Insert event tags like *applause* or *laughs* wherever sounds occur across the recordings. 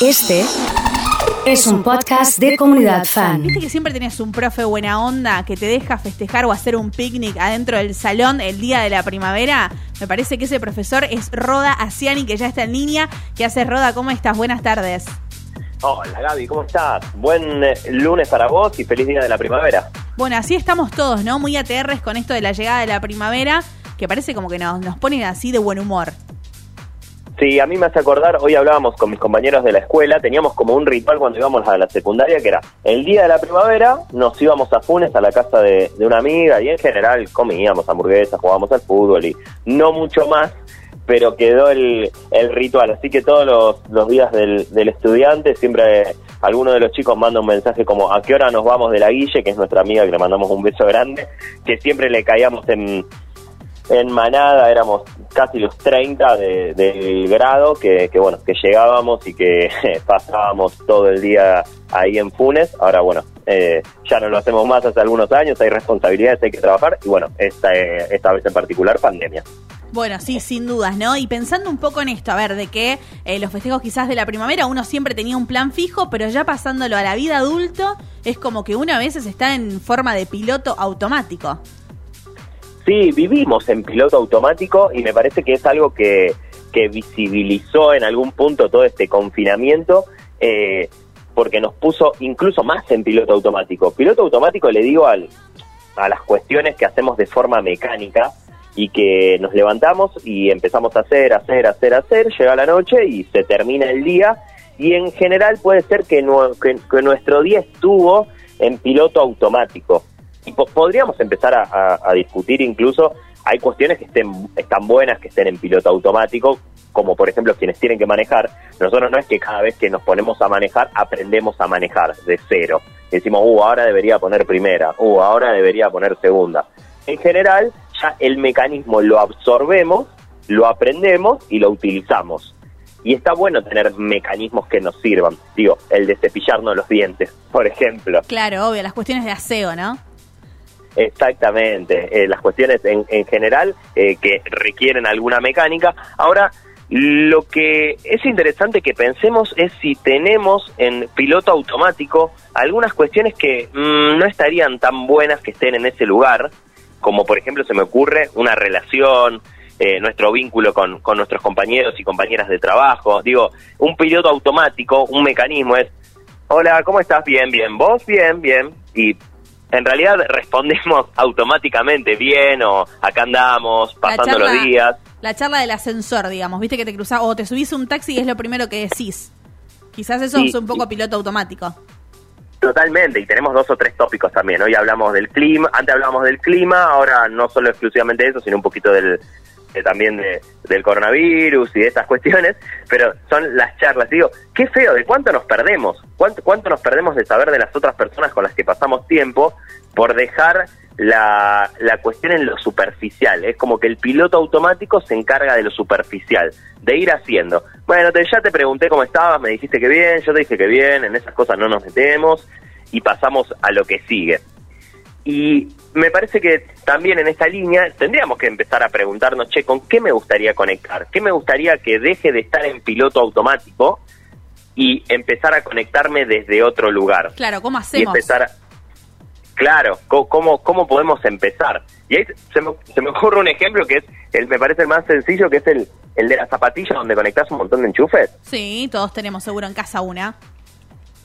Este es un podcast de comunidad fan. Viste que siempre tenés un profe buena onda que te deja festejar o hacer un picnic adentro del salón el día de la primavera. Me parece que ese profesor es Roda Asiani, que ya está en línea. ¿Qué haces, Roda? ¿Cómo estás? Buenas tardes. Hola Gaby, ¿cómo estás? Buen eh, lunes para vos y feliz día de la primavera. Bueno, así estamos todos, ¿no? Muy ATRs con esto de la llegada de la primavera, que parece como que nos, nos ponen así de buen humor. Sí, a mí me hace acordar, hoy hablábamos con mis compañeros de la escuela, teníamos como un ritual cuando íbamos a la secundaria, que era el día de la primavera, nos íbamos a Funes, a la casa de, de una amiga, y en general comíamos hamburguesas, jugábamos al fútbol y no mucho más, pero quedó el, el ritual. Así que todos los, los días del, del estudiante, siempre alguno de los chicos manda un mensaje como a qué hora nos vamos de la Guille, que es nuestra amiga, que le mandamos un beso grande, que siempre le caíamos en, en manada, éramos casi los 30 de- del grado, que, bueno, que llegábamos y que *laughs* pasábamos todo el día ahí en Funes. Ahora bueno, eh, ya no lo hacemos más hace algunos años, hay responsabilidades, hay que trabajar y bueno, esta, eh, esta vez en particular pandemia. Bueno, sí, sin dudas, ¿no? Y pensando un poco en esto, a ver, de que eh, los festejos quizás de la primavera uno siempre tenía un plan fijo, pero ya pasándolo a la vida adulto, es como que uno a veces está en forma de piloto automático. Sí, vivimos en piloto automático y me parece que es algo que, que visibilizó en algún punto todo este confinamiento, eh, porque nos puso incluso más en piloto automático. Piloto automático le digo al, a las cuestiones que hacemos de forma mecánica y que nos levantamos y empezamos a hacer, hacer, hacer, hacer, llega la noche y se termina el día y en general puede ser que, que- que nuestro día estuvo en piloto automático. Y po- podríamos empezar a, a- a discutir incluso, hay cuestiones que estén, están buenas que estén en piloto automático, como por ejemplo quienes tienen que manejar. Nosotros no es que cada vez que nos ponemos a manejar aprendemos a manejar de cero. Decimos, uh, ahora debería poner primera, uh, ahora debería poner segunda. En general, ya el mecanismo lo absorbemos, lo aprendemos y lo utilizamos. Y está bueno tener mecanismos que nos sirvan. Digo, el de cepillarnos los dientes, *laughs* por ejemplo. Claro, obvio, las cuestiones de aseo, ¿no? Exactamente, eh, las cuestiones en, en general eh, que requieren alguna mecánica. Ahora, lo que es interesante que pensemos es si tenemos en piloto automático algunas cuestiones que mm, no estarían tan buenas que estén en ese lugar, como por ejemplo se me ocurre una relación, eh, nuestro vínculo con, con nuestros compañeros y compañeras de trabajo. Digo, un piloto automático, un mecanismo es, hola, ¿cómo estás? Bien, bien, vos, bien, bien. Y en realidad respondemos *laughs* automáticamente bien o acá andamos, pasando los días. La charla del ascensor, digamos, viste que te cruzás o te subís un taxi y es lo primero que decís. Quizás eso Sí, es un poco piloto automático. Totalmente, y tenemos dos o tres tópicos también. Hoy hablamos del clima, antes hablábamos del clima, ahora no solo exclusivamente de eso, sino un poquito del de- también de- del coronavirus y de estas cuestiones, pero son las charlas. Digo, qué feo, ¿de cuánto nos perdemos? ¿Cuánto, ¿Cuánto nos perdemos de saber de las otras personas con las que pasamos tiempo por dejar la, la cuestión en lo superficial? Es como que el piloto automático se encarga de lo superficial, de ir haciendo. Bueno, ya te pregunté cómo estabas, me dijiste que bien, yo te dije que bien, en esas cosas no nos metemos y pasamos a lo que sigue. Y me parece que también en esta línea tendríamos que empezar a preguntarnos, che, ¿con qué me gustaría conectar? ¿Qué me gustaría que deje de estar en piloto automático y empezar a conectarme desde otro lugar? Claro, ¿cómo Y hacemos? empezar a- Claro, ¿cómo, ¿cómo podemos empezar? Y ahí se me, se me ocurre un ejemplo que es, el, me parece el más sencillo, que es el, el de la zapatilla donde conectas un montón de enchufes. Sí, todos tenemos seguro en casa una.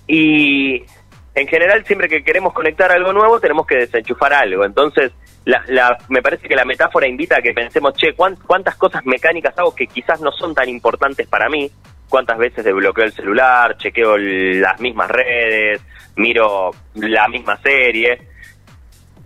Y en general, siempre que queremos conectar algo nuevo, tenemos que desenchufar algo. Entonces, la, la- me parece que la metáfora invita a que pensemos, che, ¿cuán- ¿cuántas cosas mecánicas hago que quizás no son tan importantes para mí? ¿Cuántas veces desbloqueo el celular, chequeo las mismas redes, miro la misma serie?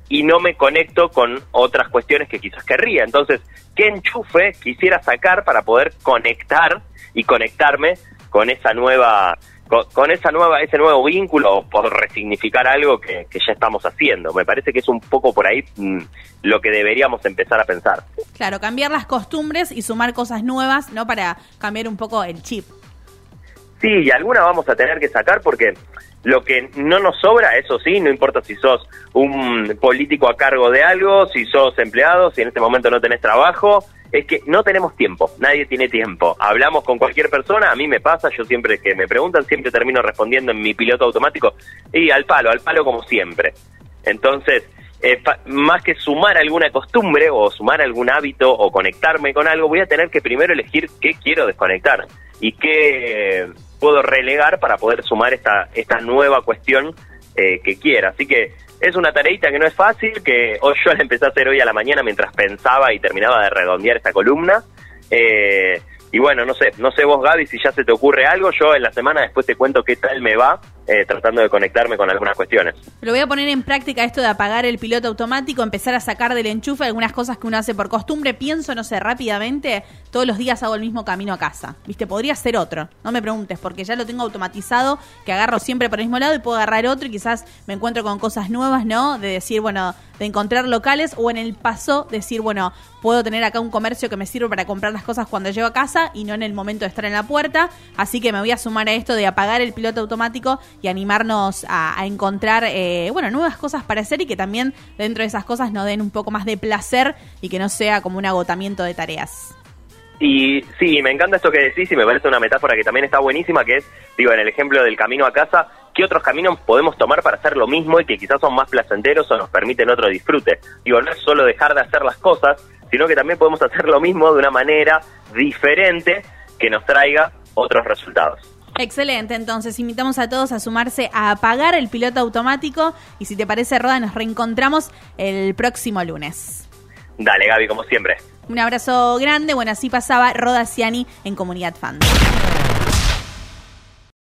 y no me conecto con otras cuestiones que quizás querría. Entonces, ¿qué enchufe quisiera sacar para poder conectar y conectarme con esa nueva con, con esa nueva ese nuevo vínculo por resignificar algo que, que ya estamos haciendo? Me parece que es un poco por ahí mm, lo que deberíamos empezar a pensar. Claro, cambiar las costumbres y sumar cosas nuevas, ¿no? Para cambiar un poco el chip. Sí, y alguna vamos a tener que sacar porque Lo que no nos sobra, eso sí, no importa si sos un político a cargo de algo, si sos empleado, si en este momento no tenés trabajo, es que no tenemos tiempo, nadie tiene tiempo. Hablamos con cualquier persona, a mí me pasa, yo siempre que me preguntan, siempre termino respondiendo en mi piloto automático y al palo, al palo como siempre. Entonces, eh, más que sumar alguna costumbre o sumar algún hábito o conectarme con algo, voy a tener que primero elegir qué quiero desconectar y qué puedo relegar para poder sumar esta, esta nueva cuestión eh, que quiera. Así que es una tareita que no es fácil, que hoy yo la empecé a hacer hoy a la mañana mientras pensaba y terminaba de redondear esta columna. Eh, y bueno, no sé, no sé vos Gaby si ya se te ocurre algo, yo en la semana después te cuento qué tal me va eh, tratando de conectarme con algunas cuestiones. Lo voy a poner en práctica esto de apagar el piloto automático, empezar a sacar del enchufe algunas cosas que uno hace por costumbre. Pienso, no sé, rápidamente, todos los días hago el mismo camino a casa. Viste, podría ser otro. No me preguntes, porque ya lo tengo automatizado, que agarro siempre por el mismo lado y puedo agarrar otro y quizás me encuentro con cosas nuevas, ¿no? De decir, bueno, de encontrar locales o en el paso decir, bueno, puedo tener acá un comercio que me sirve para comprar las cosas cuando llego a casa y no en el momento de estar en la puerta. Así que me voy a sumar a esto de apagar el piloto automático y animarnos a, encontrar, eh, bueno, nuevas cosas para hacer y que también dentro de esas cosas nos den un poco más de placer y que no sea como un agotamiento de tareas. Y sí, me encanta esto que decís y me parece una metáfora que también está buenísima, que es, digo, en el ejemplo del camino a casa, ¿qué otros caminos podemos tomar para hacer lo mismo y que quizás son más placenteros o nos permiten otro disfrute? Digo, no es solo dejar de hacer las cosas, sino que también podemos *laughs* hacer lo mismo de una manera diferente que nos traiga otros resultados. Excelente, entonces invitamos a todos a sumarse a apagar el piloto automático y si te parece, Roda, nos reencontramos el próximo lunes. Dale, Gaby, como siempre. Un abrazo grande. Bueno, así pasaba Roda Ciani en Comunidad Fan.